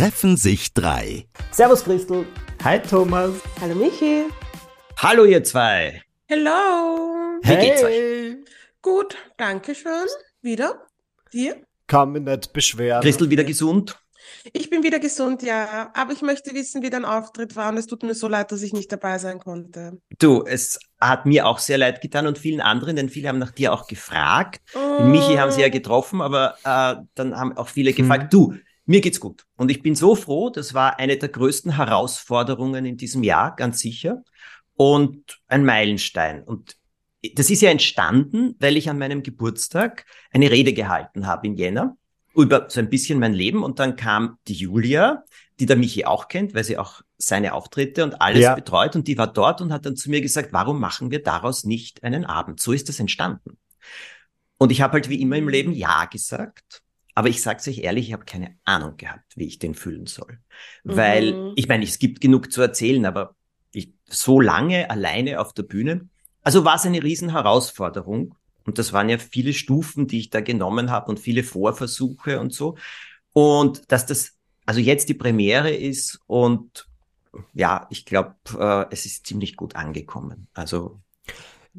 treffen sich drei. Servus Christel. Hi Thomas. Hallo Michi. Hallo ihr zwei. Hello. Wie hey. geht's euch? Gut, danke schön. Wieder? Dir? Kann mich nicht beschweren. Christel wieder gesund? Ich bin wieder gesund, ja. Aber ich möchte wissen, wie dein Auftritt war und es tut mir so leid, dass ich nicht dabei sein konnte. Du, es hat mir auch sehr leid getan und vielen anderen, denn viele haben nach dir auch gefragt. Oh. Michi haben sie ja getroffen, aber äh, dann haben auch viele gefragt, hm. du, mir geht's gut. Und ich bin so froh, das war eine der größten Herausforderungen in diesem Jahr, ganz sicher. Und ein Meilenstein. Und das ist ja entstanden, weil ich an meinem Geburtstag eine Rede gehalten habe in Jänner über so ein bisschen mein Leben. Und dann kam die Julia, die der Michi auch kennt, weil sie auch seine Auftritte und alles ja. betreut. Und die war dort und hat dann zu mir gesagt, warum machen wir daraus nicht einen Abend? So ist das entstanden. Und ich habe halt wie immer im Leben Ja gesagt. Aber ich sage euch ehrlich, ich habe keine Ahnung gehabt, wie ich den fühlen soll. Mhm. Weil, ich meine, es gibt genug zu erzählen, aber ich, so lange alleine auf der Bühne, also war es eine Riesenherausforderung. Und das waren ja viele Stufen, die ich da genommen habe und viele Vorversuche und so. Und dass das also jetzt die Premiere ist und ja, ich glaube, äh, es ist ziemlich gut angekommen. Also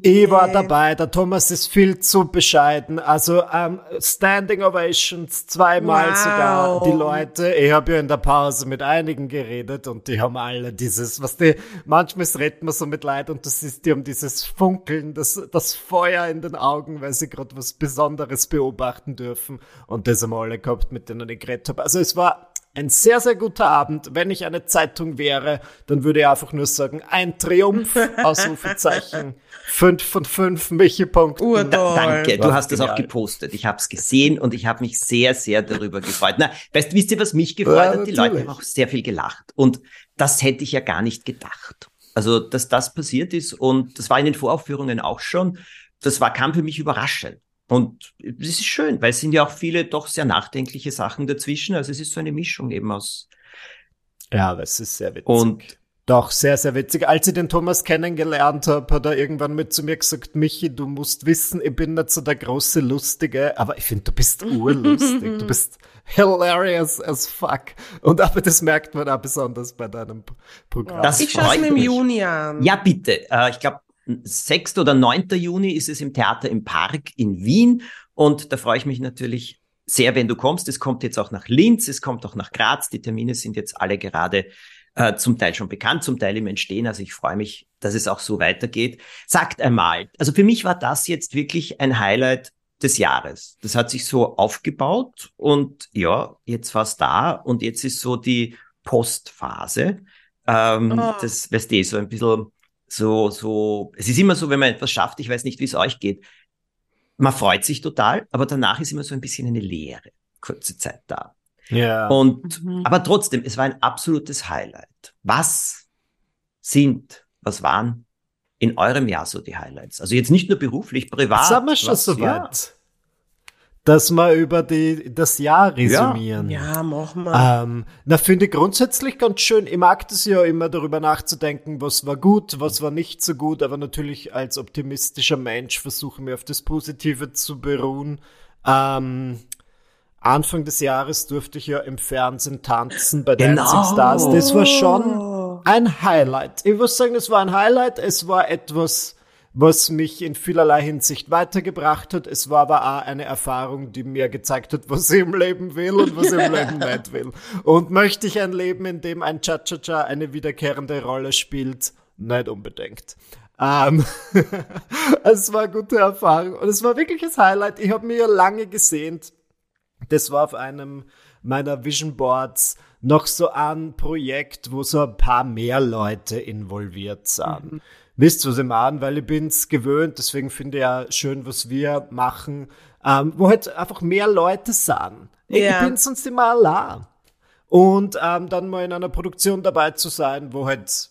ich war dabei, der Thomas ist viel zu bescheiden. Also ähm, Standing Ovations zweimal wow. sogar. Die Leute, ich habe ja in der Pause mit einigen geredet und die haben alle dieses, was die, manchmal redet man so mit Leid und das ist, die haben dieses Funkeln, das, das Feuer in den Augen, weil sie gerade was Besonderes beobachten dürfen. Und das haben alle gehabt, mit denen ich geredet habe. Also es war ein sehr, sehr guter Abend. Wenn ich eine Zeitung wäre, dann würde ich einfach nur sagen, ein Triumph, Ausrufezeichen. fünf von fünf Michi-Punkten. Da, danke, du hast das auch gepostet. Ich habe es gesehen und ich habe mich sehr, sehr darüber gefreut. Na, weißt, wisst ihr, was mich gefreut ja, hat? Die Leute haben auch sehr viel gelacht. Und das hätte ich ja gar nicht gedacht. Also, dass das passiert ist und das war in den Voraufführungen auch schon. Das war, kam für mich überraschend. Und das ist schön, weil es sind ja auch viele doch sehr nachdenkliche Sachen dazwischen. Also es ist so eine Mischung eben aus. Ja, das ist sehr witzig. Und doch, sehr, sehr witzig. Als ich den Thomas kennengelernt habe, hat er irgendwann mit zu mir gesagt, Michi, du musst wissen, ich bin nicht so der große Lustige, aber ich finde, du bist urlustig. du bist hilarious as fuck. Und aber das merkt man auch besonders bei deinem Programm. Das ich schaue es mir im Juni an. Ja, bitte. Äh, ich glaube, 6. oder 9. Juni ist es im Theater im Park in Wien. Und da freue ich mich natürlich sehr, wenn du kommst. Es kommt jetzt auch nach Linz, es kommt auch nach Graz. Die Termine sind jetzt alle gerade äh, zum Teil schon bekannt, zum Teil im Entstehen. Also ich freue mich, dass es auch so weitergeht. Sagt einmal, also für mich war das jetzt wirklich ein Highlight des Jahres. Das hat sich so aufgebaut und ja, jetzt war es da und jetzt ist so die Postphase. Ähm, oh. Das, weißt du, so ein bisschen so, so, es ist immer so, wenn man etwas schafft, ich weiß nicht, wie es euch geht. Man freut sich total, aber danach ist immer so ein bisschen eine Leere, kurze Zeit da. Ja. Und, mhm. aber trotzdem, es war ein absolutes Highlight. Was sind, was waren in eurem Jahr so die Highlights? Also jetzt nicht nur beruflich, privat. Sind wir schon so weit? Dass wir über die, das Jahr resümieren. Ja, ja machen wir. Ähm, na, finde ich grundsätzlich ganz schön. Ich mag das ja immer darüber nachzudenken, was war gut, was war nicht so gut, aber natürlich als optimistischer Mensch versuche mir auf das Positive zu beruhen. Ähm, Anfang des Jahres durfte ich ja im Fernsehen tanzen bei genau. Dancing Stars. Das war schon ein Highlight. Ich muss sagen, es war ein Highlight. Es war etwas, was mich in vielerlei Hinsicht weitergebracht hat. Es war aber auch eine Erfahrung, die mir gezeigt hat, was ich im Leben will und was ich im Leben nicht will. Und möchte ich ein Leben, in dem ein Cha-Cha-Cha eine wiederkehrende Rolle spielt? Nicht unbedingt. Ähm, es war eine gute Erfahrung und es war wirklich ein Highlight. Ich habe mir ja lange gesehnt. Das war auf einem meiner Vision Boards noch so ein Projekt, wo so ein paar mehr Leute involviert sind. Mhm wisst, was ich meine, weil ich bin's gewöhnt, deswegen finde ich ja schön, was wir machen, ähm, wo halt einfach mehr Leute sind. Ich, ja. ich bin sonst immer allein. Und ähm, dann mal in einer Produktion dabei zu sein, wo halt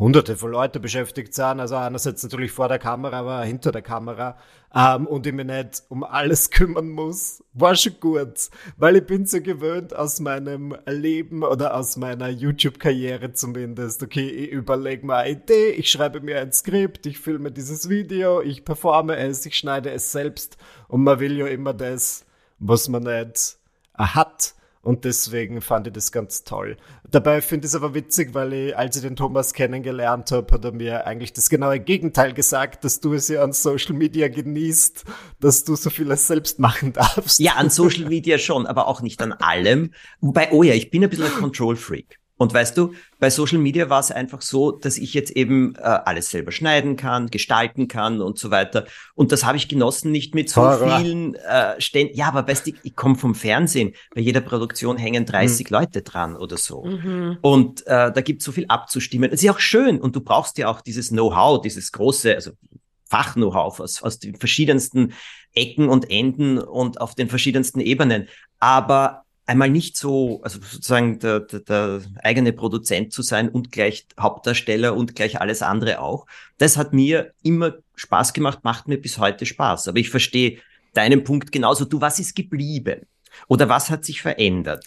hunderte von Leuten beschäftigt sind, also einerseits natürlich vor der Kamera, aber hinter der Kamera, ähm, und ich mich nicht um alles kümmern muss, war schon gut, weil ich bin so gewöhnt aus meinem Leben oder aus meiner YouTube-Karriere zumindest, okay, ich überlege mir eine Idee, ich schreibe mir ein Skript, ich filme dieses Video, ich performe es, ich schneide es selbst. Und man will ja immer das, was man nicht hat Und deswegen fand ich das ganz toll. Dabei finde ich es aber witzig, weil ich, als ich den Thomas kennengelernt habe, hat er mir eigentlich das genaue Gegenteil gesagt, dass du es ja an Social Media genießt, dass du so vieles selbst machen darfst. Ja, an Social Media schon, aber auch nicht an allem. Wobei, oh ja, ich bin ein bisschen ein Control Freak. Und weißt du, bei Social Media war es einfach so, dass ich jetzt eben äh, alles selber schneiden kann, gestalten kann und so weiter. Und das habe ich genossen, nicht mit so Horror. vielen äh, Ständen. Ja, aber weißt du, ich komme vom Fernsehen. Bei jeder Produktion hängen 30 mhm. Leute dran oder so. Mhm. Und äh, da gibt es so viel abzustimmen. Es ist auch schön und du brauchst ja auch dieses Know-how, dieses große, also Fach-Know-how aus, aus den verschiedensten Ecken und Enden und auf den verschiedensten Ebenen. Aber einmal nicht so, also sozusagen der, der, der eigene Produzent zu sein und gleich Hauptdarsteller und gleich alles andere auch. Das hat mir immer Spaß gemacht, macht mir bis heute Spaß. Aber ich verstehe deinen Punkt genauso. Du, was ist geblieben? Oder was hat sich verändert?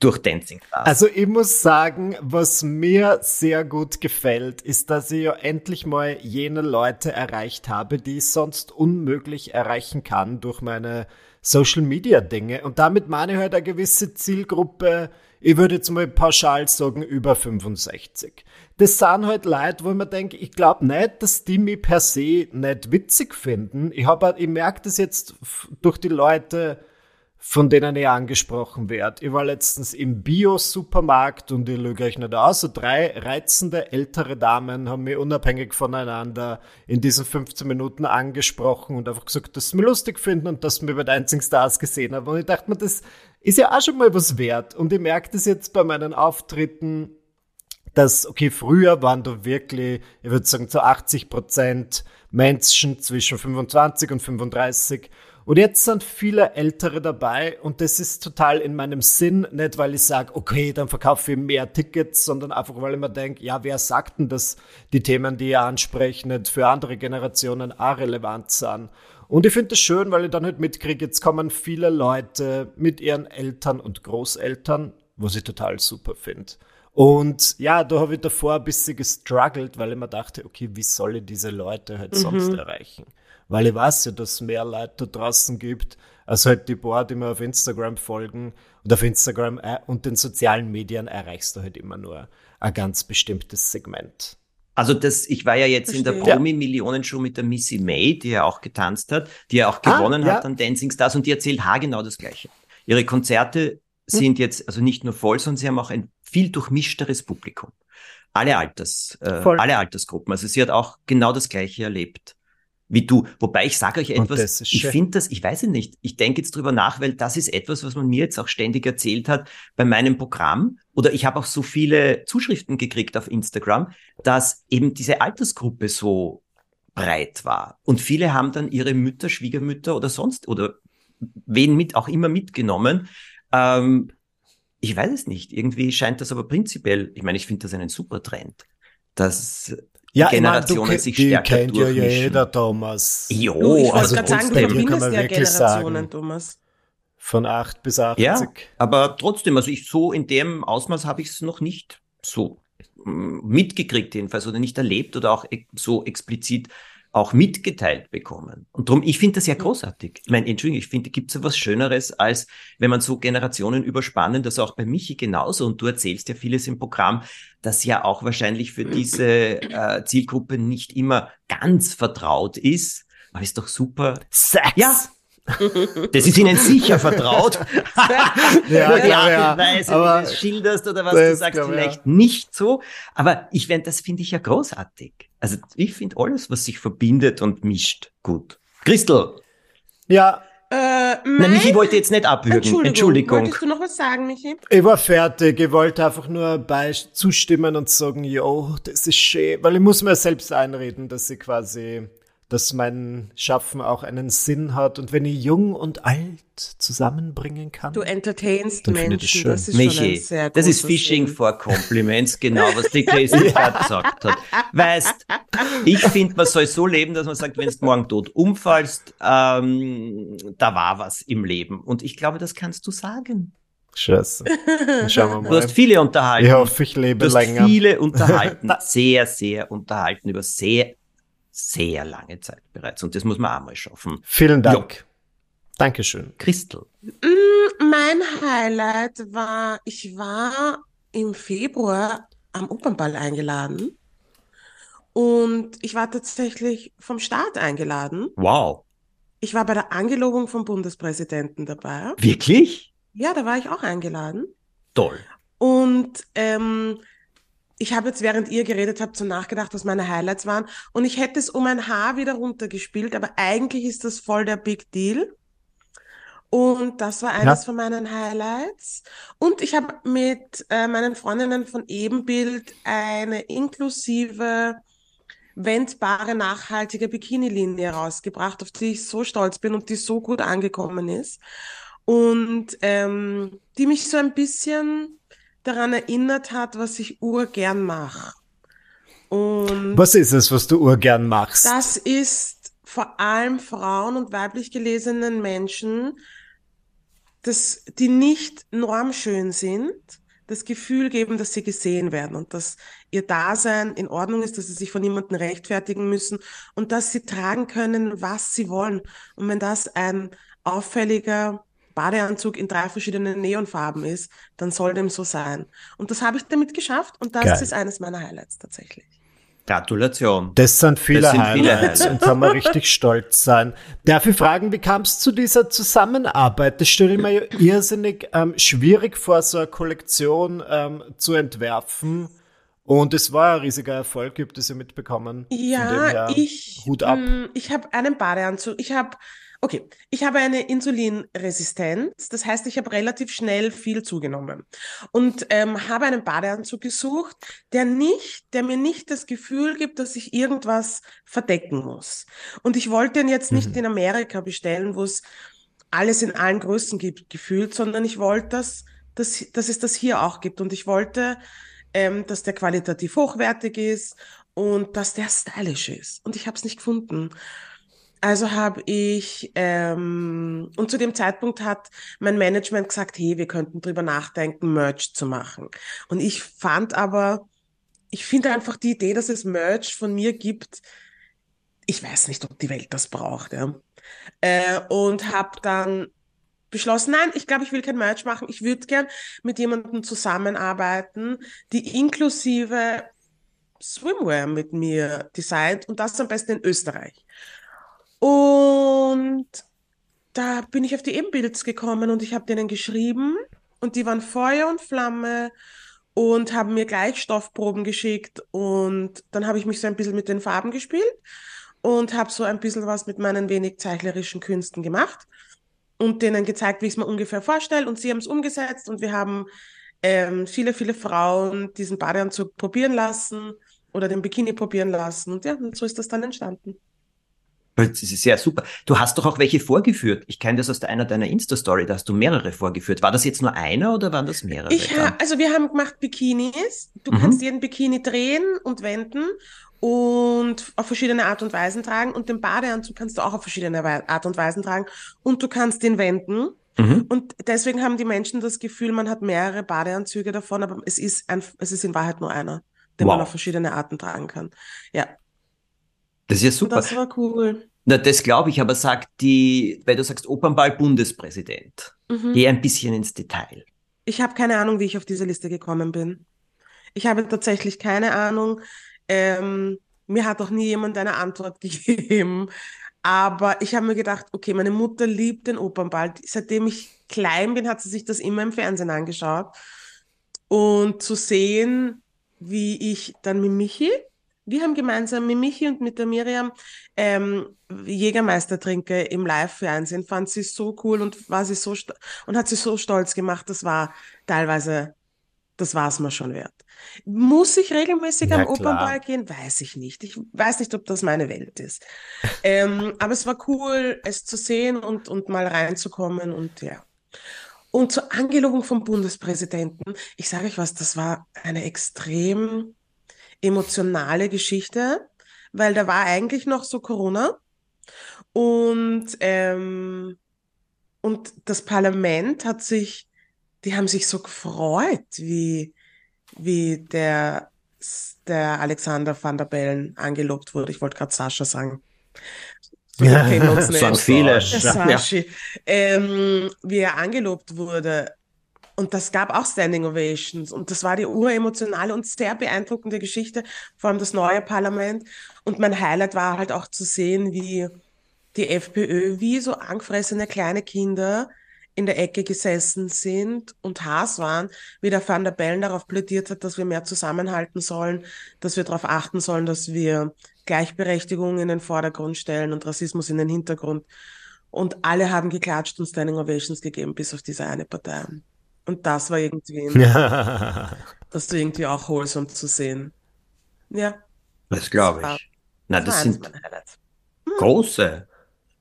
durch Dancing Stars. Also ich muss sagen, was mir sehr gut gefällt, ist, dass ich ja endlich mal jene Leute erreicht habe, die ich sonst unmöglich erreichen kann durch meine Social Media Dinge. Und damit meine ich halt eine gewisse Zielgruppe, ich würde jetzt mal pauschal sagen, über 65. Das sind halt Leute, wo man denkt, ich glaube nicht, dass die mich per se nicht witzig finden. Ich, hab, ich merke das jetzt durch die Leute, von denen ich angesprochen werde. Ich war letztens im Bio-Supermarkt und ich lüge euch nicht aus. So drei reizende ältere Damen haben mich unabhängig voneinander in diesen 15 Minuten angesprochen und einfach gesagt, dass sie mich lustig finden und dass sie mich bei Dancing Stars gesehen haben. Und ich dachte mir, das ist ja auch schon mal was wert. Und ich merke das jetzt bei meinen Auftritten, dass, okay, früher waren da wirklich, ich würde sagen, zu 80 Prozent Menschen zwischen 25 und 35 und jetzt sind viele Ältere dabei und das ist total in meinem Sinn, nicht weil ich sage, okay, dann verkaufe ich mehr Tickets, sondern einfach weil ich mir denke, ja, wer sagt denn, dass die Themen, die ihr ansprecht, nicht für andere Generationen auch relevant sind? Und ich finde das schön, weil ich dann halt mitkriege, jetzt kommen viele Leute mit ihren Eltern und Großeltern, was ich total super finde. Und ja, da habe ich davor ein bisschen gestruggelt, weil ich mir dachte, okay, wie soll ich diese Leute halt mhm. sonst erreichen? Weil ich weiß ja, dass es mehr Leute da draußen gibt, als halt die paar, die mir auf Instagram folgen. Und auf Instagram äh, und den sozialen Medien erreichst du halt immer nur ein ganz bestimmtes Segment. Also das, ich war ja jetzt Verstehe. in der Promi-Millionen-Show mit der Missy May, die ja auch getanzt hat, die ja auch gewonnen ah, ja. hat an Dancing Stars und die erzählt haargenau das Gleiche. Ihre Konzerte hm. sind jetzt also nicht nur voll, sondern sie haben auch ein viel durchmischteres Publikum. Alle Alters, äh, alle Altersgruppen. Also sie hat auch genau das Gleiche erlebt wie du. Wobei ich sage euch etwas, ich finde das, ich weiß es nicht, ich denke jetzt drüber nach, weil das ist etwas, was man mir jetzt auch ständig erzählt hat bei meinem Programm. Oder ich habe auch so viele Zuschriften gekriegt auf Instagram, dass eben diese Altersgruppe so breit war. Und viele haben dann ihre Mütter, Schwiegermütter oder sonst oder wen mit auch immer mitgenommen. Ähm, ich weiß es nicht. Irgendwie scheint das aber prinzipiell, ich meine, ich finde das einen super Trend. Dass ja, Generationen ich mein, sich stärker die kennt ja jeder, Thomas. Jo, du, ich wollte also gerade sagen, du verbindest ja Generationen, sagen. Thomas. Von 8 bis 80. Ja, aber trotzdem, also ich so in dem Ausmaß habe ich es noch nicht so mm, mitgekriegt jedenfalls oder nicht erlebt oder auch so explizit auch mitgeteilt bekommen. Und darum, ich finde das ja großartig. Ich meine, Entschuldigung, ich finde, gibt es ja was Schöneres, als wenn man so Generationen überspannen, das auch bei Michi genauso. Und du erzählst ja vieles im Programm, das ja auch wahrscheinlich für diese äh, Zielgruppe nicht immer ganz vertraut ist. Aber ist doch super. Sex! Ja, das ist ihnen sicher vertraut. ja, die Art ja, und Weise, wie du es schilderst oder was du sagst, vielleicht ja. nicht so. Aber ich finde, das finde ich ja großartig. Also ich finde alles, was sich verbindet und mischt, gut. Christel. Ja. Äh, Nein, Michi wollte jetzt nicht abwürgen. Entschuldigung. Entschuldigung. Wolltest du noch was sagen, Michi? Ich war fertig. Ich wollte einfach nur bei zustimmen und sagen, jo, das ist schön. Weil ich muss mir selbst einreden, dass ich quasi dass mein Schaffen auch einen Sinn hat und wenn ich jung und alt zusammenbringen kann. Du entertainst Menschen, das ist Michi, schon ein sehr Das ist Fishing Ding. for Compliments, genau, was die Christi gerade gesagt hat. Weißt, ich finde, man soll so leben, dass man sagt, wenn du morgen tot umfallst, ähm, da war was im Leben. Und ich glaube, das kannst du sagen. Scheiße. Schauen wir mal. Du hast viele unterhalten. Ich hoffe, ich lebe du hast länger. viele unterhalten. sehr, sehr unterhalten über sehr sehr lange Zeit bereits. Und das muss man auch mal schaffen. Vielen Dank. Jo. Dankeschön. Christel. Mm, mein Highlight war, ich war im Februar am Opernball eingeladen und ich war tatsächlich vom Staat eingeladen. Wow. Ich war bei der Angelobung vom Bundespräsidenten dabei. Wirklich? Ja, da war ich auch eingeladen. Toll. Und ähm, ich habe jetzt, während ihr geredet habt, so nachgedacht, was meine Highlights waren. Und ich hätte es um ein Haar wieder runtergespielt, aber eigentlich ist das voll der Big Deal. Und das war eines ja. von meinen Highlights. Und ich habe mit äh, meinen Freundinnen von Ebenbild eine inklusive, wendbare, nachhaltige Bikini-Linie rausgebracht, auf die ich so stolz bin und die so gut angekommen ist. Und ähm, die mich so ein bisschen daran erinnert hat, was ich urgern mache. Und was ist es, was du urgern machst? Das ist vor allem Frauen und weiblich gelesenen Menschen dass die nicht normschön sind, das Gefühl geben, dass sie gesehen werden und dass ihr Dasein in Ordnung ist, dass sie sich von niemandem rechtfertigen müssen und dass sie tragen können, was sie wollen. Und wenn das ein auffälliger Badeanzug in drei verschiedenen Neonfarben ist, dann soll dem so sein. Und das habe ich damit geschafft und das Geil. ist eines meiner Highlights tatsächlich. Gratulation. Das sind viele, das sind Highlights, viele und kann man richtig stolz sein. Darf ich fragen, wie kam es zu dieser Zusammenarbeit? Das stelle ich mir irrsinnig ähm, schwierig vor, so eine Kollektion ähm, zu entwerfen. Und es war ein riesiger Erfolg, ihr habt das ja mitbekommen. Ja, ich, Hut ab. Mm, ich habe einen Badeanzug. Ich habe Okay, ich habe eine Insulinresistenz, das heißt, ich habe relativ schnell viel zugenommen und ähm, habe einen Badeanzug gesucht, der nicht, der mir nicht das Gefühl gibt, dass ich irgendwas verdecken muss. Und ich wollte ihn jetzt nicht mhm. in Amerika bestellen, wo es alles in allen Größen gibt, gefühlt, sondern ich wollte, dass, dass, dass es das hier auch gibt. Und ich wollte, ähm, dass der qualitativ hochwertig ist und dass der stylisch ist. Und ich habe es nicht gefunden. Also habe ich, ähm, und zu dem Zeitpunkt hat mein Management gesagt, hey, wir könnten drüber nachdenken, Merch zu machen. Und ich fand aber, ich finde einfach die Idee, dass es Merch von mir gibt, ich weiß nicht, ob die Welt das braucht. Ja. Äh, und habe dann beschlossen, nein, ich glaube, ich will kein Merch machen. Ich würde gern mit jemandem zusammenarbeiten, die inklusive Swimwear mit mir designt und das am besten in Österreich. Und da bin ich auf die Ebenbilds gekommen und ich habe denen geschrieben und die waren Feuer und Flamme und haben mir gleich Stoffproben geschickt und dann habe ich mich so ein bisschen mit den Farben gespielt und habe so ein bisschen was mit meinen wenig zeichnerischen Künsten gemacht und denen gezeigt, wie ich es mir ungefähr vorstelle und sie haben es umgesetzt und wir haben ähm, viele, viele Frauen diesen Badeanzug probieren lassen oder den Bikini probieren lassen und ja, und so ist das dann entstanden. Das ist sehr super. Du hast doch auch welche vorgeführt. Ich kenne das aus einer deiner Insta-Story, da hast du mehrere vorgeführt. War das jetzt nur einer oder waren das mehrere? Ich ha, also wir haben gemacht Bikinis. Du mhm. kannst jeden Bikini drehen und wenden und auf verschiedene Art und Weisen tragen. Und den Badeanzug kannst du auch auf verschiedene Art und Weisen tragen. Und du kannst den wenden. Mhm. Und deswegen haben die Menschen das Gefühl, man hat mehrere Badeanzüge davon, aber es ist, ein, es ist in Wahrheit nur einer, den wow. man auf verschiedene Arten tragen kann. Ja. Das ist ja super. Das war cool. Na, das glaube ich, aber sagt die, weil du sagst Opernball Bundespräsident. Mhm. Geh ein bisschen ins Detail. Ich habe keine Ahnung, wie ich auf diese Liste gekommen bin. Ich habe tatsächlich keine Ahnung. Ähm, mir hat auch nie jemand eine Antwort gegeben. Aber ich habe mir gedacht, okay, meine Mutter liebt den Opernball. Seitdem ich klein bin, hat sie sich das immer im Fernsehen angeschaut. Und zu sehen, wie ich dann mit Michi, wir haben gemeinsam mit Michi und mit der Miriam ähm, Jägermeister trinke im Live-Fernsehen, fand sie so cool und war sie so und hat sie so stolz gemacht. Das war teilweise, das war es mir schon wert. Muss ich regelmäßig ja, am Opernball gehen? Weiß ich nicht. Ich weiß nicht, ob das meine Welt ist. ähm, aber es war cool, es zu sehen und, und mal reinzukommen und ja. Und zur Angelobung vom Bundespräsidenten, ich sage euch was, das war eine extrem emotionale Geschichte, weil da war eigentlich noch so Corona und, ähm, und das Parlament hat sich, die haben sich so gefreut, wie, wie der, der Alexander van der Bellen angelobt wurde. Ich wollte gerade Sascha sagen. Wir kennen uns nicht. Sagen viele. Der Sashi, ähm, wie er angelobt wurde. Und das gab auch Standing Ovations. Und das war die uremotionale und sehr beeindruckende Geschichte, vor allem das neue Parlament. Und mein Highlight war halt auch zu sehen, wie die FPÖ, wie so angefressene kleine Kinder in der Ecke gesessen sind und Haas waren, wie der Van der Bellen darauf plädiert hat, dass wir mehr zusammenhalten sollen, dass wir darauf achten sollen, dass wir Gleichberechtigung in den Vordergrund stellen und Rassismus in den Hintergrund. Und alle haben geklatscht und Standing Ovations gegeben, bis auf diese eine Partei. Und das war irgendwie, das war irgendwie auch wholesome zu sehen. Ja. Das glaube ich. Na, das, das sind hm. große,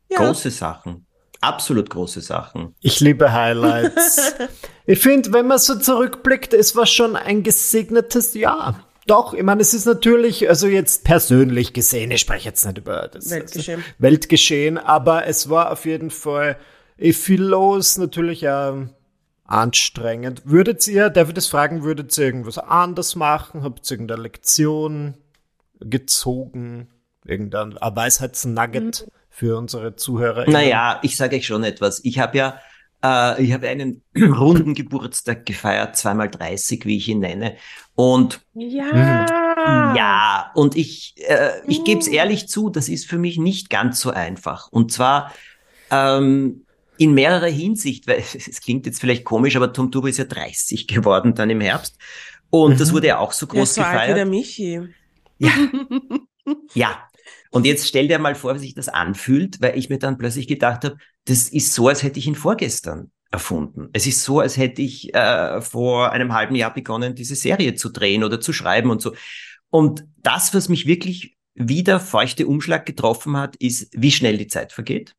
ja. große Sachen. Absolut große Sachen. Ich liebe Highlights. ich finde, wenn man so zurückblickt, es war schon ein gesegnetes Jahr. Doch, ich meine, es ist natürlich, also jetzt persönlich gesehen, ich spreche jetzt nicht über das Weltgeschehen, also Weltgeschehen aber es war auf jeden Fall viel los, natürlich ja anstrengend. Würdet ihr, darf ich das fragen, würdet ihr irgendwas anders machen? Habt ihr irgendeine Lektion gezogen? Irgendein Weisheitsnugget? Mhm für unsere Zuhörer? Naja, ich sage euch schon etwas. Ich habe ja äh, ich habe einen runden Geburtstag gefeiert, zweimal 30, wie ich ihn nenne. Und ja, ja, und ich, äh, ich gebe es ehrlich zu, das ist für mich nicht ganz so einfach. Und zwar ähm, in mehrerer Hinsicht, weil es klingt jetzt vielleicht komisch, aber Tom Turbo ist ja 30 geworden dann im Herbst. Und mhm. das wurde ja auch so groß ja, so gefeiert. Alt wie der Michi. Ja. ja, und jetzt stell dir mal vor, wie sich das anfühlt, weil ich mir dann plötzlich gedacht habe, das ist so, als hätte ich ihn vorgestern erfunden. Es ist so, als hätte ich äh, vor einem halben Jahr begonnen, diese Serie zu drehen oder zu schreiben und so. Und das, was mich wirklich wieder feuchte Umschlag getroffen hat, ist, wie schnell die Zeit vergeht.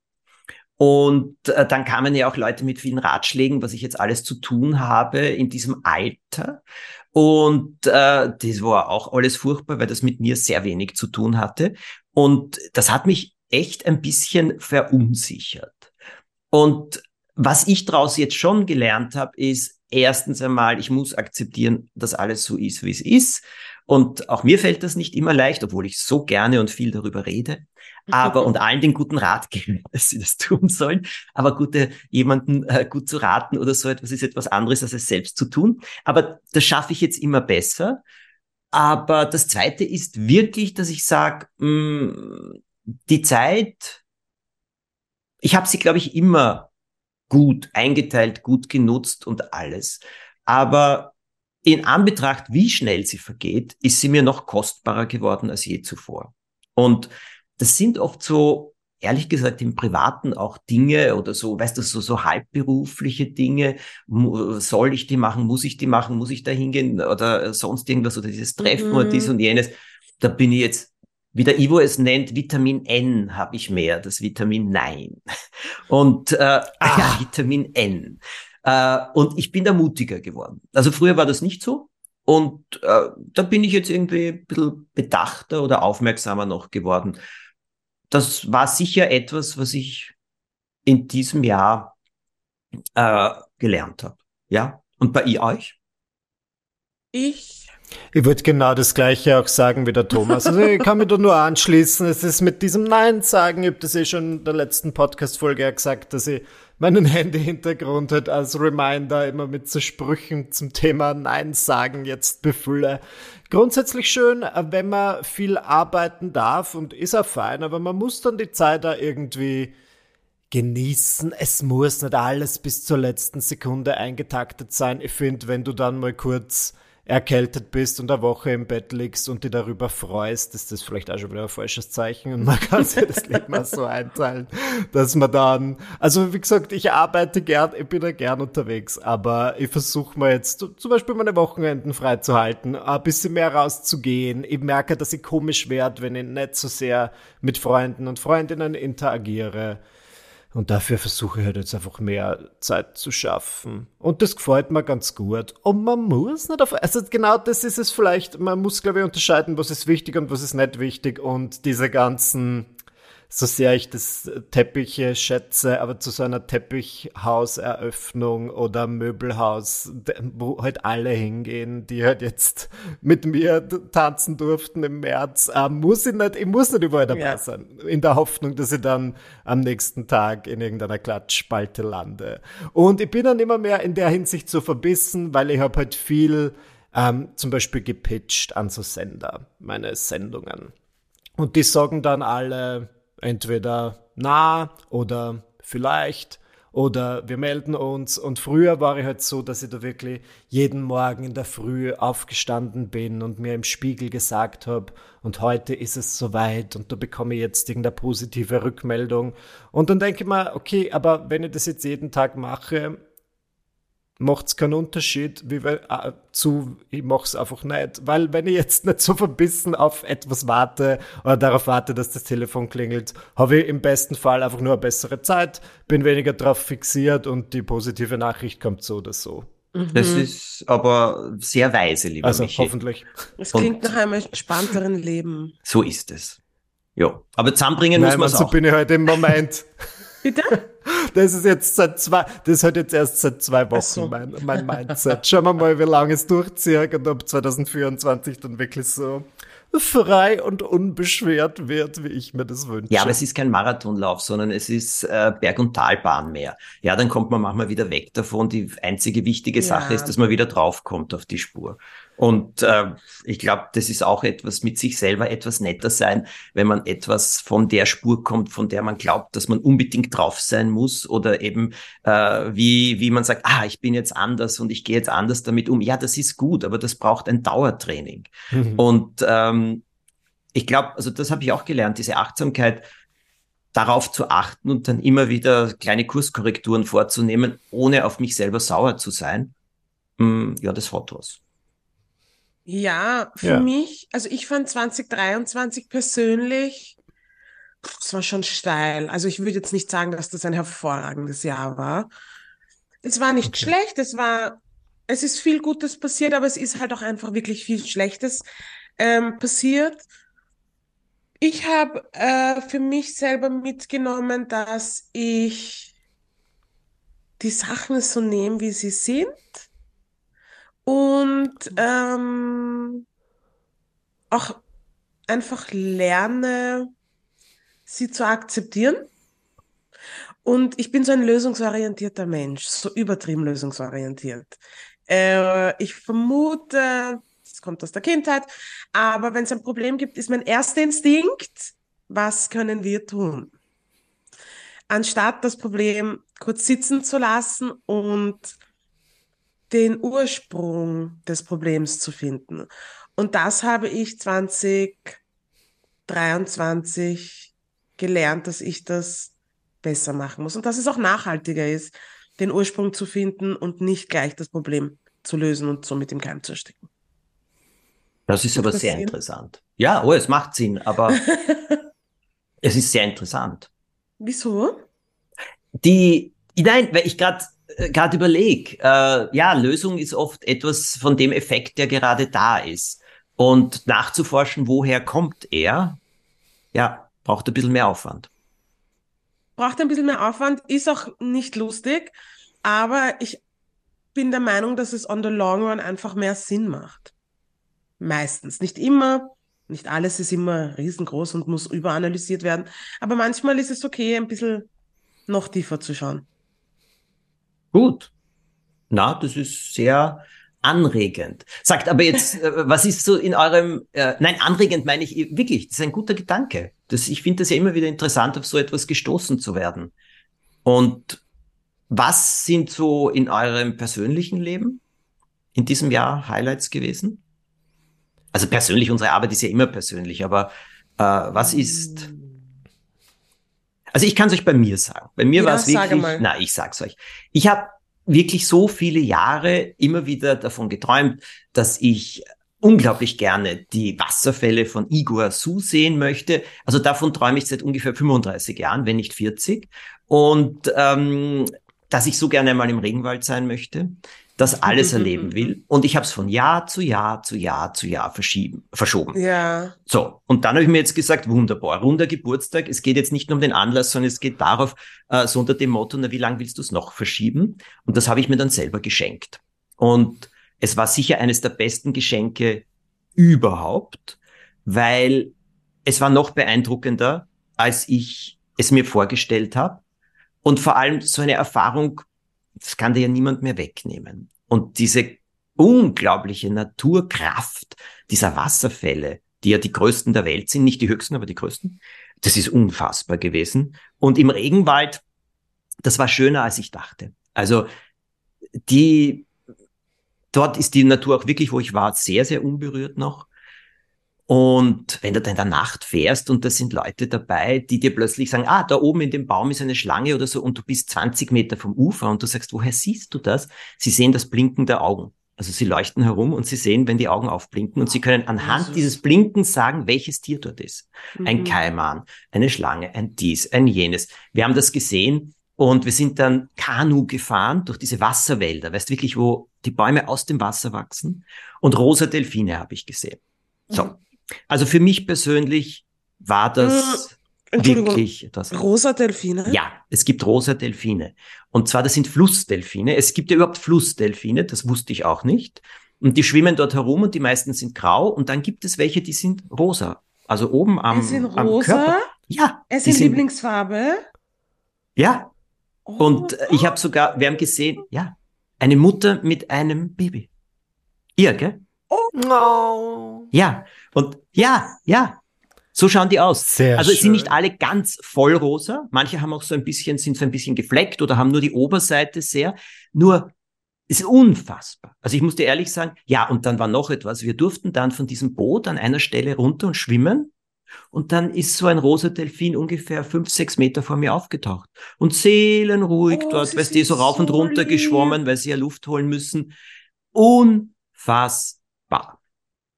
Und äh, dann kamen ja auch Leute mit vielen Ratschlägen, was ich jetzt alles zu tun habe in diesem Alter. Und äh, das war auch alles furchtbar, weil das mit mir sehr wenig zu tun hatte. Und das hat mich echt ein bisschen verunsichert. Und was ich daraus jetzt schon gelernt habe, ist erstens einmal, ich muss akzeptieren, dass alles so ist, wie es ist. Und auch mir fällt das nicht immer leicht, obwohl ich so gerne und viel darüber rede. Aber und allen den guten Rat geben, dass sie das tun sollen. Aber gute, jemanden äh, gut zu raten oder so etwas ist etwas anderes, als es selbst zu tun. Aber das schaffe ich jetzt immer besser. Aber das Zweite ist wirklich, dass ich sage, mm, die Zeit, ich habe sie, glaube ich, immer gut eingeteilt, gut genutzt und alles. Aber in Anbetracht, wie schnell sie vergeht, ist sie mir noch kostbarer geworden als je zuvor. Und das sind oft so ehrlich gesagt im Privaten auch Dinge oder so, weißt du, so, so halbberufliche Dinge. Soll ich die machen? Muss ich die machen? Muss ich da hingehen? Oder sonst irgendwas oder dieses Treffen mhm. oder dies und jenes. Da bin ich jetzt, wie der Ivo es nennt, Vitamin N habe ich mehr, das Vitamin Nein. Und äh, ah. ja, Vitamin N. Äh, und ich bin da mutiger geworden. Also früher war das nicht so. Und äh, da bin ich jetzt irgendwie ein bisschen bedachter oder aufmerksamer noch geworden das war sicher etwas, was ich in diesem Jahr äh, gelernt habe. Ja. Und bei ihr euch? Ich ich würde genau das Gleiche auch sagen wie der Thomas. Also ich kann mich da nur anschließen. Es ist mit diesem Nein sagen, ich habe das eh schon in der letzten Podcast-Folge ja gesagt, dass ich meinen Handy-Hintergrund halt als Reminder immer mit so Sprüchen zum Thema Nein sagen jetzt befülle. Grundsätzlich schön, wenn man viel arbeiten darf und ist auch fein, aber man muss dann die Zeit da irgendwie genießen. Es muss nicht alles bis zur letzten Sekunde eingetaktet sein. Ich finde, wenn du dann mal kurz erkältet bist und eine Woche im Bett liegst und dich darüber freust, ist das vielleicht auch schon wieder ein falsches Zeichen und man kann sich das Leben mal so einteilen, dass man dann, also wie gesagt, ich arbeite gern, ich bin ja gern unterwegs, aber ich versuche mir jetzt zum Beispiel meine Wochenenden freizuhalten, ein bisschen mehr rauszugehen. Ich merke, dass ich komisch werde, wenn ich nicht so sehr mit Freunden und Freundinnen interagiere. Und dafür versuche ich halt jetzt einfach mehr Zeit zu schaffen. Und das gefällt mir ganz gut. Und man muss nicht auf, also genau das ist es vielleicht, man muss glaube ich unterscheiden, was ist wichtig und was ist nicht wichtig und diese ganzen so sehr ich das Teppiche schätze, aber zu so einer Teppichhauseröffnung oder Möbelhaus, wo halt alle hingehen, die halt jetzt mit mir tanzen durften im März, äh, muss ich nicht, ich muss nicht überall dabei ja. sein. In der Hoffnung, dass ich dann am nächsten Tag in irgendeiner Klatschspalte lande. Und ich bin dann immer mehr in der Hinsicht so verbissen, weil ich habe halt viel ähm, zum Beispiel gepitcht an so Sender, meine Sendungen. Und die sagen dann alle entweder na oder vielleicht oder wir melden uns. Und früher war ich halt so, dass ich da wirklich jeden Morgen in der Früh aufgestanden bin und mir im Spiegel gesagt habe, und heute ist es soweit und da bekomme ich jetzt irgendeine positive Rückmeldung. Und dann denke ich mir, okay, aber wenn ich das jetzt jeden Tag mache, macht es keinen Unterschied, wie wenn, äh, zu, ich mache es einfach nicht. Weil wenn ich jetzt nicht so verbissen auf etwas warte oder darauf warte, dass das Telefon klingelt, habe ich im besten Fall einfach nur eine bessere Zeit, bin weniger darauf fixiert und die positive Nachricht kommt so oder so. Das mhm. ist aber sehr weise, lieber also, Michi. hoffentlich. Es klingt nach einem entspannteren Leben. So ist es. Ja, aber zusammenbringen Nein, muss man es so bin ich heute im Moment. Bitte? Das ist jetzt seit zwei, das halt jetzt erst seit zwei Wochen so. mein, mein Mindset. Schauen wir mal, wie lange es durchzieht und ob 2024 dann wirklich so frei und unbeschwert wird, wie ich mir das wünsche. Ja, aber es ist kein Marathonlauf, sondern es ist äh, Berg- und Talbahn mehr. Ja, dann kommt man manchmal wieder weg davon. Die einzige wichtige Sache ja. ist, dass man wieder draufkommt auf die Spur. Und äh, ich glaube, das ist auch etwas mit sich selber etwas netter sein, wenn man etwas von der Spur kommt, von der man glaubt, dass man unbedingt drauf sein muss oder eben äh, wie wie man sagt, ah, ich bin jetzt anders und ich gehe jetzt anders damit um. Ja, das ist gut, aber das braucht ein Dauertraining. Mhm. Und ähm, ich glaube, also das habe ich auch gelernt, diese Achtsamkeit darauf zu achten und dann immer wieder kleine Kurskorrekturen vorzunehmen, ohne auf mich selber sauer zu sein. Mm, ja, das hat was. Ja, für ja. mich, also ich fand 2023 persönlich, es war schon steil. Also ich würde jetzt nicht sagen, dass das ein hervorragendes Jahr war. Es war nicht okay. schlecht, es war, es ist viel Gutes passiert, aber es ist halt auch einfach wirklich viel Schlechtes ähm, passiert. Ich habe äh, für mich selber mitgenommen, dass ich die Sachen so nehme, wie sie sind und ähm, auch einfach lerne, sie zu akzeptieren. Und ich bin so ein lösungsorientierter Mensch, so übertrieben lösungsorientiert. Äh, ich vermute, es kommt aus der Kindheit, aber wenn es ein Problem gibt, ist mein erster Instinkt, was können wir tun? Anstatt das Problem kurz sitzen zu lassen und den Ursprung des Problems zu finden. Und das habe ich 2023 gelernt, dass ich das besser machen muss und dass es auch nachhaltiger ist, den Ursprung zu finden und nicht gleich das Problem zu lösen und so mit dem Keim zu ersticken. Das ist aber sehr interessant. Ja, oh, es macht Sinn, aber es ist sehr interessant. Wieso? Die, nein, weil ich gerade gerade überleg, äh, ja, Lösung ist oft etwas von dem Effekt, der gerade da ist. Und nachzuforschen, woher kommt er, ja, braucht ein bisschen mehr Aufwand. Braucht ein bisschen mehr Aufwand, ist auch nicht lustig, aber ich bin der Meinung, dass es on the long run einfach mehr Sinn macht. Meistens. Nicht immer, nicht alles ist immer riesengroß und muss überanalysiert werden, aber manchmal ist es okay, ein bisschen noch tiefer zu schauen. Gut. Na, das ist sehr anregend. Sagt aber jetzt, äh, was ist so in eurem, äh, nein, anregend meine ich wirklich, das ist ein guter Gedanke. Das, ich finde das ja immer wieder interessant, auf so etwas gestoßen zu werden. Und was sind so in eurem persönlichen Leben in diesem Jahr Highlights gewesen? Also persönlich, unsere Arbeit ist ja immer persönlich, aber äh, was ist also ich kann es euch bei mir sagen. Bei mir ja, war es wirklich, na, ich sag's euch. Ich habe wirklich so viele Jahre immer wieder davon geträumt, dass ich unglaublich gerne die Wasserfälle von Igor Su sehen möchte. Also davon träume ich seit ungefähr 35 Jahren, wenn nicht 40. Und ähm, dass ich so gerne einmal im Regenwald sein möchte, das alles erleben will. Und ich habe es von Jahr zu Jahr zu Jahr zu Jahr verschieben, verschoben. Ja. So, und dann habe ich mir jetzt gesagt, wunderbar, runder Geburtstag. Es geht jetzt nicht nur um den Anlass, sondern es geht darauf, äh, so unter dem Motto, na, wie lange willst du es noch verschieben? Und das habe ich mir dann selber geschenkt. Und es war sicher eines der besten Geschenke überhaupt, weil es war noch beeindruckender, als ich es mir vorgestellt habe. Und vor allem so eine Erfahrung, das kann dir ja niemand mehr wegnehmen. Und diese unglaubliche Naturkraft dieser Wasserfälle, die ja die größten der Welt sind, nicht die höchsten, aber die größten, das ist unfassbar gewesen. Und im Regenwald, das war schöner, als ich dachte. Also die, dort ist die Natur auch wirklich, wo ich war, sehr, sehr unberührt noch. Und wenn du dann in der Nacht fährst und da sind Leute dabei, die dir plötzlich sagen, ah, da oben in dem Baum ist eine Schlange oder so und du bist 20 Meter vom Ufer und du sagst, woher siehst du das? Sie sehen das Blinken der Augen. Also sie leuchten herum und sie sehen, wenn die Augen aufblinken und sie können anhand dieses Blinkens sagen, welches Tier dort ist. Mhm. Ein Kaiman, eine Schlange, ein dies, ein jenes. Wir haben das gesehen und wir sind dann Kanu gefahren durch diese Wasserwälder, weißt wirklich, wo die Bäume aus dem Wasser wachsen und rosa Delfine habe ich gesehen. So. Also für mich persönlich war das äh, wirklich etwas. Rosa Delfine? Ja, es gibt rosa Delfine. Und zwar, das sind Flussdelfine. Es gibt ja überhaupt Flussdelfine, das wusste ich auch nicht. Und die schwimmen dort herum und die meisten sind grau. Und dann gibt es welche, die sind rosa. Also oben am, es sind rosa? am Körper. Ja. Es sind Lieblingsfarbe. Ja. Oh. Und ich habe sogar, wir haben gesehen, ja, eine Mutter mit einem Baby. Ihr, gell? Oh. Ja, und ja, ja, so schauen die aus. Sehr also es schön. sind nicht alle ganz voll rosa. Manche haben auch so ein bisschen, sind so ein bisschen gefleckt oder haben nur die Oberseite sehr. Nur ist unfassbar. Also ich muss dir ehrlich sagen, ja, und dann war noch etwas. Wir durften dann von diesem Boot an einer Stelle runter und schwimmen. Und dann ist so ein rosa Delfin ungefähr fünf, sechs Meter vor mir aufgetaucht. Und seelenruhig Oh, dort, weißt du, so rauf und so runter lieb. geschwommen, weil sie ja Luft holen müssen. Unfassbar.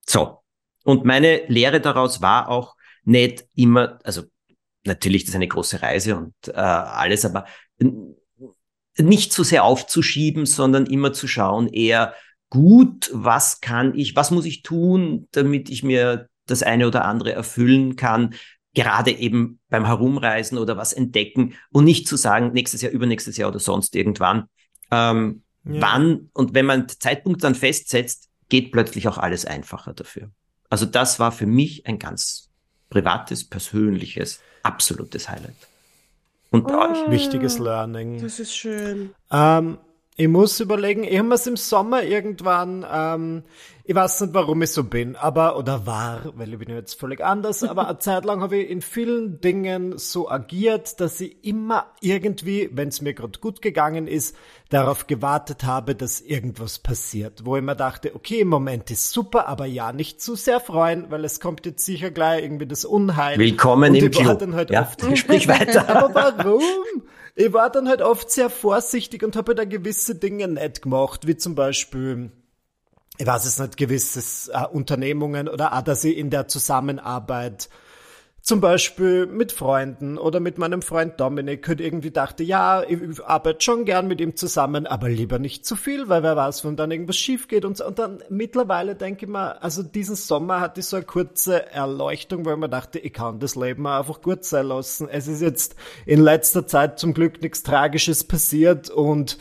So. Und meine Lehre daraus war auch nicht immer, also natürlich, das ist eine große Reise und äh, alles, aber nicht zu sehr aufzuschieben, sondern immer zu schauen, eher gut, was kann ich, was muss ich tun, damit ich mir das eine oder andere erfüllen kann, gerade eben beim Herumreisen oder was entdecken und nicht zu sagen, nächstes Jahr, übernächstes Jahr oder sonst irgendwann. Ähm, Ja. Wann und wenn man den Zeitpunkt dann festsetzt, geht plötzlich auch alles einfacher dafür. Also das war für mich ein ganz privates, persönliches, absolutes Highlight. Und bei euch? Oh, Wichtiges Learning. Das ist schön. Ähm, ich muss überlegen, ich habe mir es im Sommer irgendwann, ähm, ich weiß nicht, warum ich so bin, aber, oder war, weil ich bin jetzt völlig anders, aber eine Zeit lang habe ich in vielen Dingen so agiert, dass ich immer irgendwie, wenn es mir gerade gut gegangen ist, darauf gewartet habe, dass irgendwas passiert. Wo ich mir dachte, okay, im Moment ist super, aber ja, nicht zu sehr freuen, weil es kommt jetzt sicher gleich irgendwie das Unheil. Willkommen Und im Club. halt ja, sprich weiter. aber warum? Ich war dann halt oft sehr vorsichtig und habe da gewisse Dinge nicht gemacht, wie zum Beispiel, ich weiß es nicht, gewisses äh, Unternehmungen oder auch, dass ich in der Zusammenarbeit zum Beispiel mit Freunden oder mit meinem Freund Dominik halt irgendwie dachte, ja, ich arbeite schon gern mit ihm zusammen, aber lieber nicht zu viel, weil wer weiß, wenn dann irgendwas schief geht und so. Und dann mittlerweile denke ich mir, also diesen Sommer hatte ich so eine kurze Erleuchtung, weil mir dachte, ich kann das Leben einfach gut sein lassen. Es ist jetzt in letzter Zeit zum Glück nichts Tragisches passiert und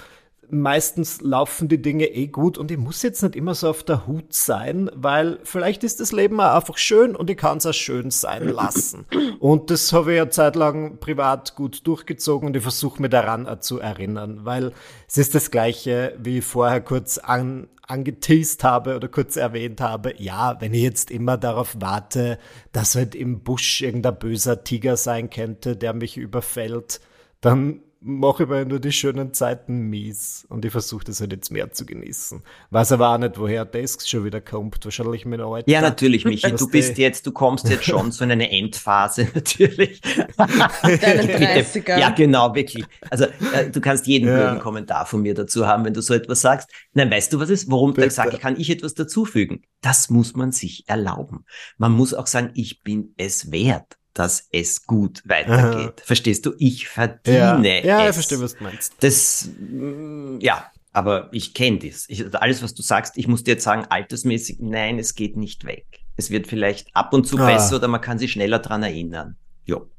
meistens laufen die Dinge eh gut und ich muss jetzt nicht immer so auf der Hut sein, weil vielleicht ist das Leben auch einfach schön und ich kann es auch schön sein lassen. Und das habe ich ja zeitlang privat gut durchgezogen und ich versuche mir daran zu erinnern, weil es ist das Gleiche, wie ich vorher kurz an, angeteased habe oder kurz erwähnt habe. Ja, wenn ich jetzt immer darauf warte, dass halt im Busch irgendein böser Tiger sein könnte, der mich überfällt, dann mache ich mir nur die schönen Zeiten mies und ich versuche das halt jetzt mehr zu genießen. Weiß aber auch nicht, woher das schon wieder kommt. Wahrscheinlich mit Alter. Ja, natürlich, Michi. Du bist jetzt, du kommst jetzt schon so in eine Endphase, natürlich. Deine Bitte. 30er. Ja, genau, wirklich. Also, äh, du kannst jeden Ja. blöden Kommentar von mir dazu haben, wenn du so etwas sagst. Nein, weißt du, was ist? Warum Bitte. da sage ich, kann ich etwas dazufügen? Das muss man sich erlauben. Man muss auch sagen, ich bin es wert, dass es gut weitergeht. Aha. Verstehst du? Ich verdiene ja. ja, es. ich verstehe, was du meinst. Das, mm, ja, aber ich kenne das. Ich, also alles, was du sagst, ich muss dir jetzt sagen, altersmäßig, nein, es geht nicht weg. Es wird vielleicht ab und zu ah. besser oder man kann sich schneller dran erinnern. Jo.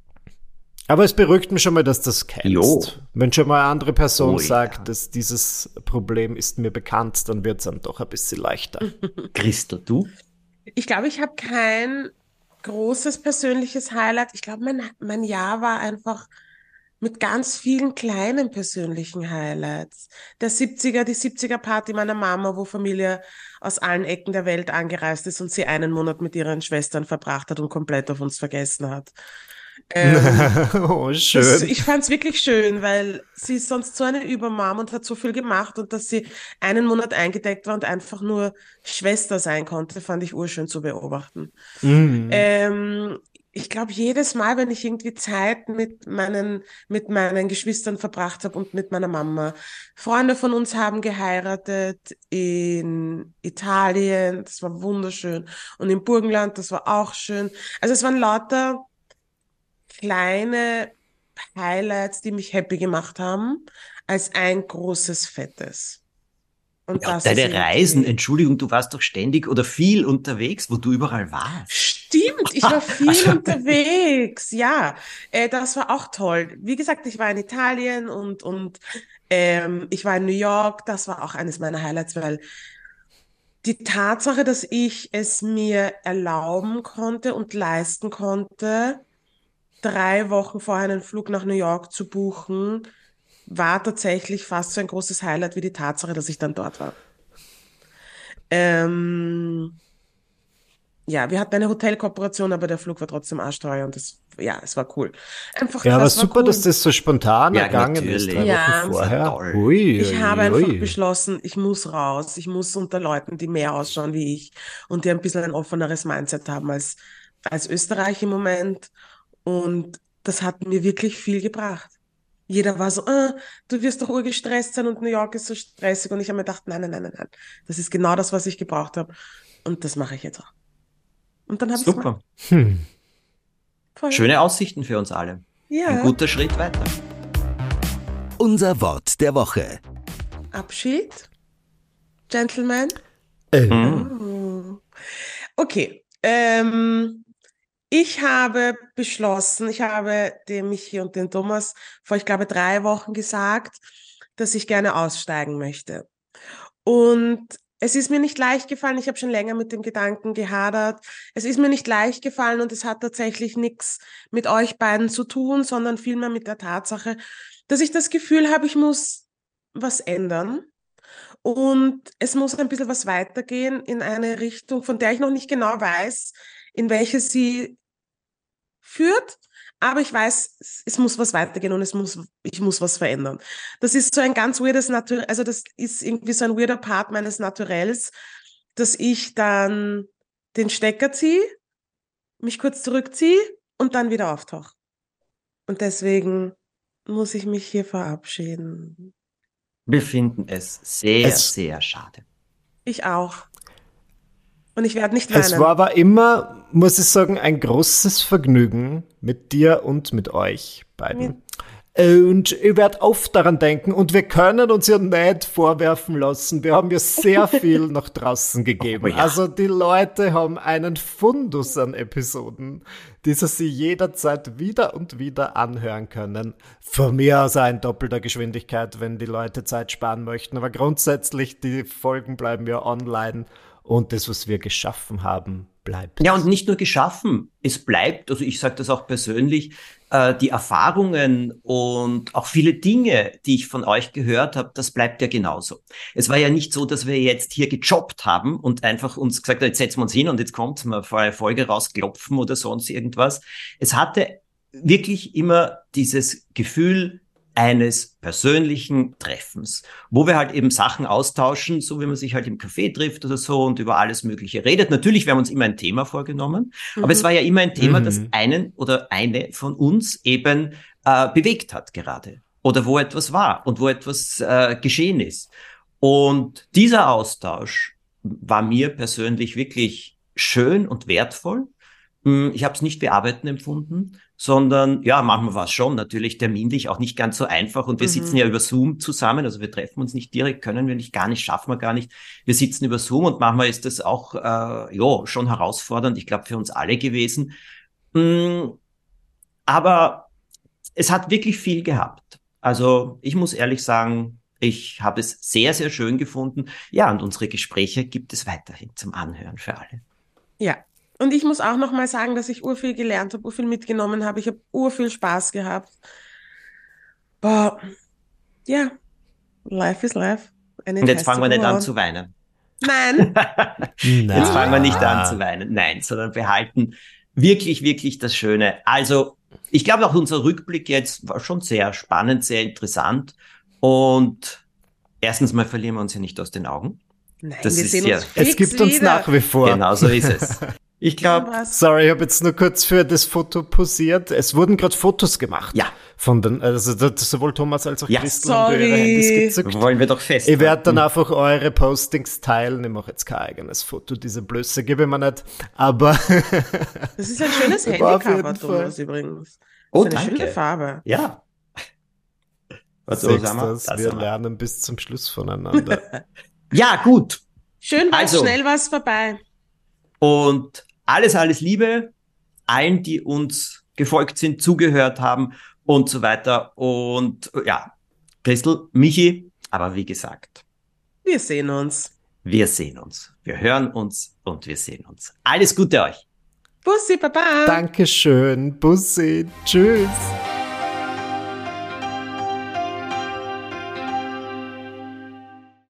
Aber es beruhigt mich schon mal, dass das kennst. Jo. Wenn schon mal eine andere Person oh, sagt, ja. dass dieses Problem ist mir bekannt, dann wird es dann doch ein bisschen leichter. Christel, du? Ich glaube, ich habe kein großes persönliches Highlight. Ich glaube, mein, mein Jahr war einfach mit ganz vielen kleinen persönlichen Highlights. Der 70er, die 70er Party meiner Mama, wo Familie aus allen Ecken der Welt angereist ist und sie einen Monat mit ihren Schwestern verbracht hat und komplett auf uns vergessen hat. Ähm, oh, schön. Das, ich fand es wirklich schön, weil sie ist sonst so eine Übermam und hat so viel gemacht und dass sie einen Monat eingedeckt war und einfach nur Schwester sein konnte, fand ich urschön zu beobachten. Mhm. Ähm, ich glaube, jedes Mal, wenn ich irgendwie Zeit mit meinen, mit meinen Geschwistern verbracht habe und mit meiner Mama. Freunde von uns haben geheiratet in Italien, das war wunderschön. Und im Burgenland, das war auch schön. Also es waren lauter kleine Highlights, die mich happy gemacht haben, als ein großes Fettes. Und ja, deine Reisen, Entschuldigung, du warst doch ständig oder viel unterwegs, wo du überall warst. Stimmt, ich war viel also, unterwegs, ja. Äh, das war auch toll. Wie gesagt, ich war in Italien und, und ähm, ich war in New York. Das war auch eines meiner Highlights, weil die Tatsache, dass ich es mir erlauben konnte und leisten konnte, drei Wochen vorher einen Flug nach New York zu buchen, war tatsächlich fast so ein großes Highlight wie die Tatsache, dass ich dann dort war. Ähm, ja, wir hatten eine Hotelkooperation, aber der Flug war trotzdem arschteuer und das, ja, es war cool. Einfach, ja, aber super, cool. dass das so spontan ja, ergangen natürlich. ist, drei ja, Wochen vorher. Ui, ich ui, habe einfach ui. beschlossen, ich muss raus, ich muss unter Leuten, die mehr ausschauen wie ich und die ein bisschen ein offeneres Mindset haben als, als Österreich im Moment. Und das hat mir wirklich viel gebracht. Jeder war so, ah, du wirst doch urgestresst sein und New York ist so stressig. Und ich habe mir gedacht, nein, nein, nein, nein, nein. Das ist genau das, was ich gebraucht habe. Und das mache ich jetzt auch. Und dann habe ich Super. Hm. Schöne Aussichten für uns alle. Ja. Ein guter Schritt weiter. Unser Wort der Woche. Abschied. Gentleman. Ähm. Oh. Okay. Ähm, ich habe beschlossen, ich habe dem Michi und dem Thomas vor, ich glaube, drei Wochen gesagt, dass ich gerne aussteigen möchte. Und es ist mir nicht leicht gefallen. Ich habe schon länger mit dem Gedanken gehadert. Es ist mir nicht leicht gefallen und es hat tatsächlich nichts mit euch beiden zu tun, sondern vielmehr mit der Tatsache, dass ich das Gefühl habe, ich muss was ändern. Und es muss ein bisschen was weitergehen in eine Richtung, von der ich noch nicht genau weiß, in welche sie führt, aber ich weiß, es muss was weitergehen und es muss, ich muss was verändern. Das ist so ein ganz weirdes Naturell, also das ist irgendwie so ein weirder Part meines Naturells, dass ich dann den Stecker ziehe, mich kurz zurückziehe und dann wieder auftauche. Und deswegen muss ich mich hier verabschieden. Wir finden es sehr, es sehr schade. Ich auch. Und ich werde nicht weinen. Es war aber immer, muss ich sagen, ein großes Vergnügen mit dir und mit euch beiden. Ja. Und ich werde oft daran denken und wir können uns ja nicht vorwerfen lassen. Wir haben ja sehr viel nach draußen gegeben. Oh, ja. Also die Leute haben einen Fundus an Episoden, die sie jederzeit wieder und wieder anhören können. Von mir aus ein doppelter Geschwindigkeit, wenn die Leute Zeit sparen möchten. Aber grundsätzlich, die Folgen bleiben ja online und das, was wir geschaffen haben, bleibt. Ja, und nicht nur geschaffen, es bleibt, also ich sage das auch persönlich, äh, die Erfahrungen und auch viele Dinge, die ich von euch gehört habe, das bleibt ja genauso. Es war ja nicht so, dass wir jetzt hier gejobbt haben und einfach uns gesagt haben, jetzt setzen wir uns hin und jetzt kommt mal vor eine Folge rausklopfen oder sonst irgendwas. Es hatte wirklich immer dieses Gefühl, eines persönlichen Treffens, wo wir halt eben Sachen austauschen, so wie man sich halt im Café trifft oder so und über alles Mögliche redet. Natürlich, wir haben uns immer ein Thema vorgenommen, mhm. aber es mhm. war ja immer ein Thema, mhm. das einen oder eine von uns eben äh, bewegt hat gerade oder wo etwas war und wo etwas äh, geschehen ist. Und dieser Austausch war mir persönlich wirklich schön und wertvoll Hm, ich habe es nicht bearbeiten empfunden, sondern ja, manchmal war es schon natürlich terminlich auch nicht ganz so einfach. Und wir Mhm. sitzen ja über Zoom zusammen, also wir treffen uns nicht direkt, können wir nicht, gar nicht, schaffen wir gar nicht. Wir sitzen über Zoom und manchmal ist das auch äh, ja schon herausfordernd. Ich glaube für uns alle gewesen. Mm, Aber es hat wirklich viel gehabt. Also ich muss ehrlich sagen, ich habe es sehr, sehr schön gefunden. Ja, und unsere Gespräche gibt es weiterhin zum Anhören für alle. Ja. Und ich muss auch noch mal sagen, dass ich urviel gelernt habe, urviel mitgenommen habe. Ich habe urviel Spaß gehabt. Boah. Ja. Life is life. Und jetzt fangen wir nicht an zu weinen. Nein. Jetzt fangen wir nicht an zu weinen. Nein, sondern behalten wirklich, wirklich das Schöne. Also, ich glaube auch unser Rückblick jetzt war schon sehr spannend, sehr interessant. Und erstens mal verlieren wir uns ja nicht aus den Augen. Nein, Das wir ist sehen ja- uns Es gibt uns wieder. nach wie vor. Genau so ist es. Ich glaube? Sorry, ich habe jetzt nur kurz für das Foto posiert. Es wurden gerade Fotos gemacht. Ja. Von den, also sowohl Thomas als auch Ja. Christel haben da ihre Sorry. Handys gezückt. wollen wir doch fest. Ich werde dann einfach eure Postings teilen. Ich mache jetzt kein eigenes Foto. Diese Blöße gebe ich mir nicht. Aber Das ist ein schönes War Handycover, Thomas, übrigens. Oh, das ist eine danke. schöne Farbe. Ja. Was sagen wir? Das wir haben lernen bis zum Schluss voneinander. Ja, gut. Schön war's, Also. schnell war's vorbei. Und alles, alles Liebe allen, die uns gefolgt sind, zugehört haben und so weiter. Und ja, Christel, Michi, aber wie gesagt, Wir sehen uns. wir sehen uns. Wir hören uns und wir sehen uns. Alles Gute euch. Bussi, Baba. Dankeschön. Bussi. Tschüss.